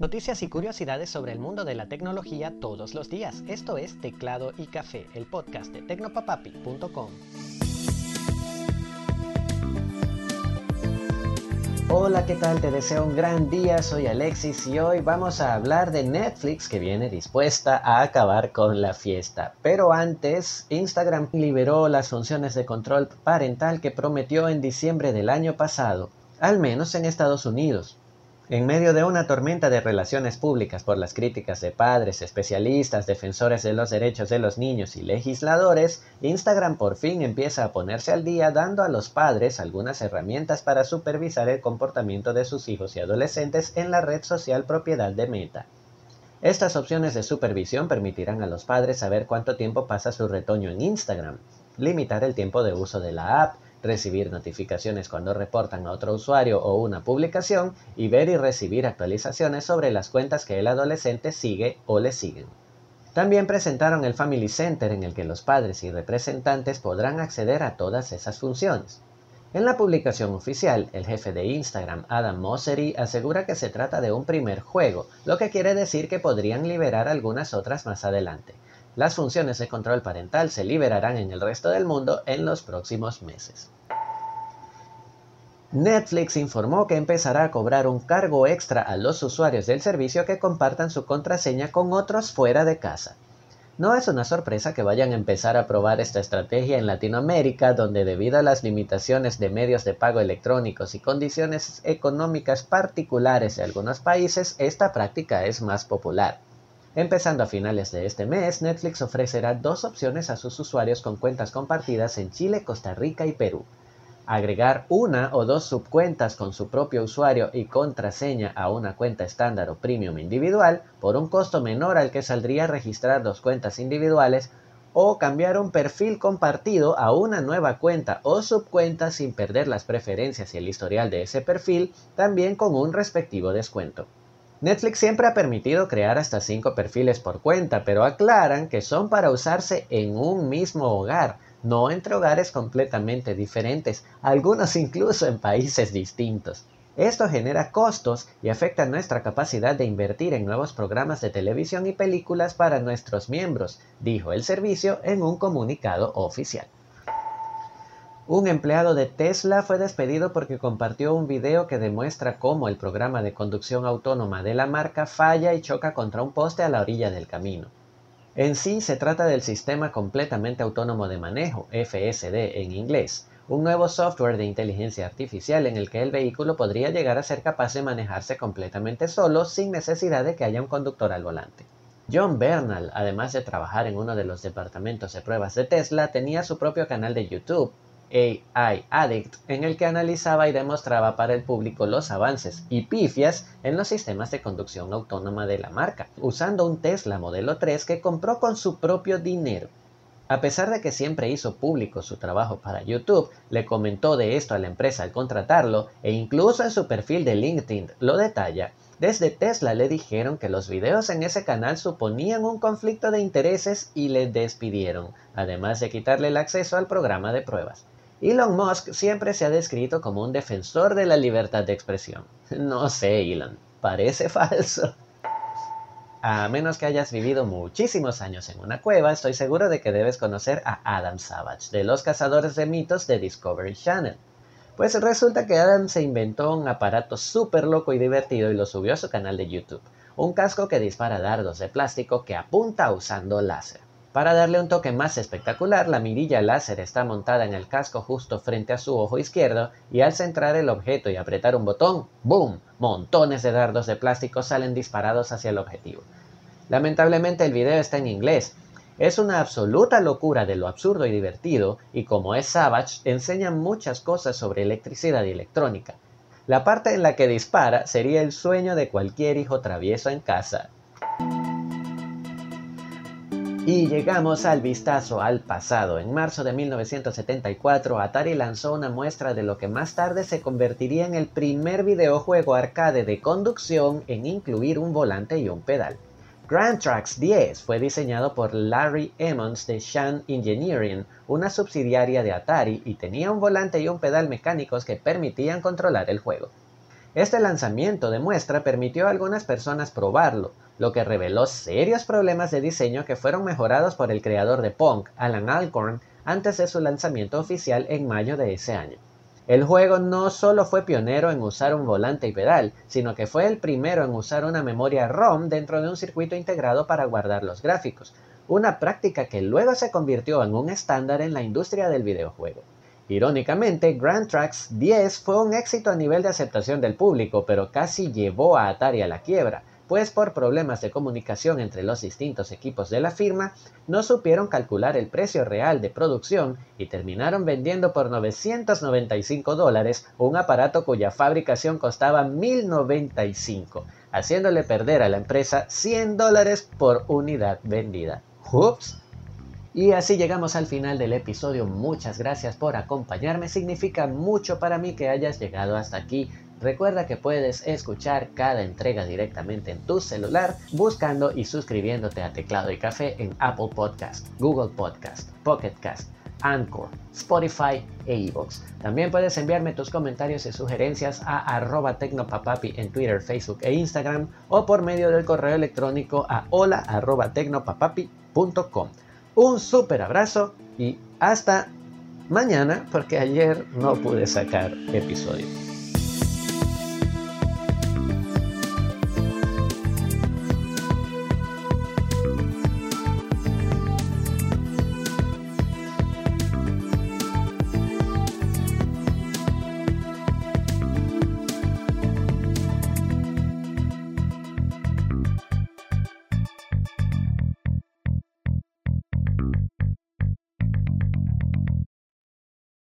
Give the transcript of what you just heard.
Noticias y curiosidades sobre el mundo de la tecnología todos los días. Esto es Teclado y Café, el podcast de tecnopapapi.com. Hola, ¿qué tal? Te deseo un gran día, soy Alexis y hoy vamos a hablar de Netflix que viene dispuesta a acabar con la fiesta. Pero antes, Instagram liberó las funciones de control parental que prometió en diciembre del año pasado, al menos en Estados Unidos. En medio de una tormenta de relaciones públicas por las críticas de padres, especialistas, defensores de los derechos de los niños y legisladores, Instagram por fin empieza a ponerse al día dando a los padres algunas herramientas para supervisar el comportamiento de sus hijos y adolescentes en la red social propiedad de Meta. Estas opciones de supervisión permitirán a los padres saber cuánto tiempo pasa su retoño en Instagram, limitar el tiempo de uso de la app, recibir notificaciones cuando reportan a otro usuario o una publicación y ver y recibir actualizaciones sobre las cuentas que el adolescente sigue o le siguen. También presentaron el Family Center en el que los padres y representantes podrán acceder a todas esas funciones. En la publicación oficial, el jefe de Instagram, Adam Mosseri, asegura que se trata de un primer juego, lo que quiere decir que podrían liberar algunas otras más adelante. Las funciones de control parental se liberarán en el resto del mundo en los próximos meses. Netflix informó que empezará a cobrar un cargo extra a los usuarios del servicio que compartan su contraseña con otros fuera de casa. No es una sorpresa que vayan a empezar a probar esta estrategia en Latinoamérica, donde debido a las limitaciones de medios de pago electrónicos y condiciones económicas particulares de algunos países, esta práctica es más popular. Empezando a finales de este mes, Netflix ofrecerá dos opciones a sus usuarios con cuentas compartidas en Chile, Costa Rica y Perú. Agregar una o dos subcuentas con su propio usuario y contraseña a una cuenta estándar o premium individual por un costo menor al que saldría registrar dos cuentas individuales o cambiar un perfil compartido a una nueva cuenta o subcuenta sin perder las preferencias y el historial de ese perfil, también con un respectivo descuento. Netflix siempre ha permitido crear hasta 5 perfiles por cuenta, pero aclaran que son para usarse en un mismo hogar, no entre hogares completamente diferentes, algunos incluso en países distintos. Esto genera costos y afecta nuestra capacidad de invertir en nuevos programas de televisión y películas para nuestros miembros, dijo el servicio en un comunicado oficial. Un empleado de Tesla fue despedido porque compartió un video que demuestra cómo el programa de conducción autónoma de la marca falla y choca contra un poste a la orilla del camino. En sí se trata del Sistema Completamente Autónomo de Manejo, FSD en inglés, un nuevo software de inteligencia artificial en el que el vehículo podría llegar a ser capaz de manejarse completamente solo sin necesidad de que haya un conductor al volante. John Bernal, además de trabajar en uno de los departamentos de pruebas de Tesla, tenía su propio canal de YouTube AI Addict, en el que analizaba y demostraba para el público los avances y pifias en los sistemas de conducción autónoma de la marca, usando un Tesla Modelo 3 que compró con su propio dinero. A pesar de que siempre hizo público su trabajo para YouTube, le comentó de esto a la empresa al contratarlo e incluso en su perfil de LinkedIn lo detalla, desde Tesla le dijeron que los videos en ese canal suponían un conflicto de intereses y le despidieron, además de quitarle el acceso al programa de pruebas. Elon Musk siempre se ha descrito como un defensor de la libertad de expresión. No sé, Elon, parece falso. A menos que hayas vivido muchísimos años en una cueva, estoy seguro de que debes conocer a Adam Savage, de los cazadores de mitos de Discovery Channel. Pues resulta que Adam se inventó un aparato súper loco y divertido y lo subió a su canal de YouTube. Un casco que dispara dardos de plástico que apunta usando láser. Para darle un toque más espectacular, la mirilla láser está montada en el casco justo frente a su ojo izquierdo y al centrar el objeto y apretar un botón, ¡boom! Montones de dardos de plástico salen disparados hacia el objetivo. Lamentablemente el video está en inglés. Es una absoluta locura de lo absurdo y divertido y como es Savage, enseña muchas cosas sobre electricidad y electrónica. La parte en la que dispara sería el sueño de cualquier hijo travieso en casa. Y llegamos al vistazo al pasado. En marzo de 1974, Atari lanzó una muestra de lo que más tarde se convertiría en el primer videojuego arcade de conducción en incluir un volante y un pedal. Grand Trax 10 fue diseñado por Larry Emmons de Shan Engineering, una subsidiaria de Atari, y tenía un volante y un pedal mecánicos que permitían controlar el juego. Este lanzamiento de muestra permitió a algunas personas probarlo, lo que reveló serios problemas de diseño que fueron mejorados por el creador de Punk, Alan Alcorn, antes de su lanzamiento oficial en mayo de ese año. El juego no solo fue pionero en usar un volante y pedal, sino que fue el primero en usar una memoria ROM dentro de un circuito integrado para guardar los gráficos, una práctica que luego se convirtió en un estándar en la industria del videojuego. Irónicamente, Grand Tracks 10 fue un éxito a nivel de aceptación del público, pero casi llevó a Atari a la quiebra, pues por problemas de comunicación entre los distintos equipos de la firma, no supieron calcular el precio real de producción y terminaron vendiendo por 995 dólares un aparato cuya fabricación costaba 1095, haciéndole perder a la empresa 100 dólares por unidad vendida. ¡Ups! Y así llegamos al final del episodio. Muchas gracias por acompañarme. Significa mucho para mí que hayas llegado hasta aquí. Recuerda que puedes escuchar cada entrega directamente en tu celular buscando y suscribiéndote a Teclado y Café en Apple Podcast, Google Podcast, Pocket Cast, Anchor, Spotify e iVoox. También puedes enviarme tus comentarios y sugerencias a arroba tecnopapapi en Twitter, Facebook e Instagram o por medio del correo electrónico a hola. Un súper abrazo y hasta mañana porque ayer no pude sacar episodio.